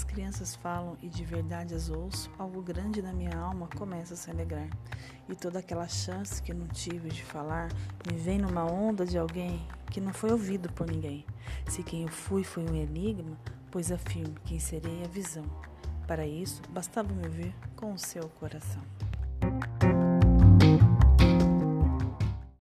As crianças falam e de verdade as ouço, algo grande na minha alma começa a se alegrar. E toda aquela chance que não tive de falar me vem numa onda de alguém que não foi ouvido por ninguém. Se quem eu fui foi um enigma, pois afirmo que serei a visão. Para isso, bastava me ver com o seu coração.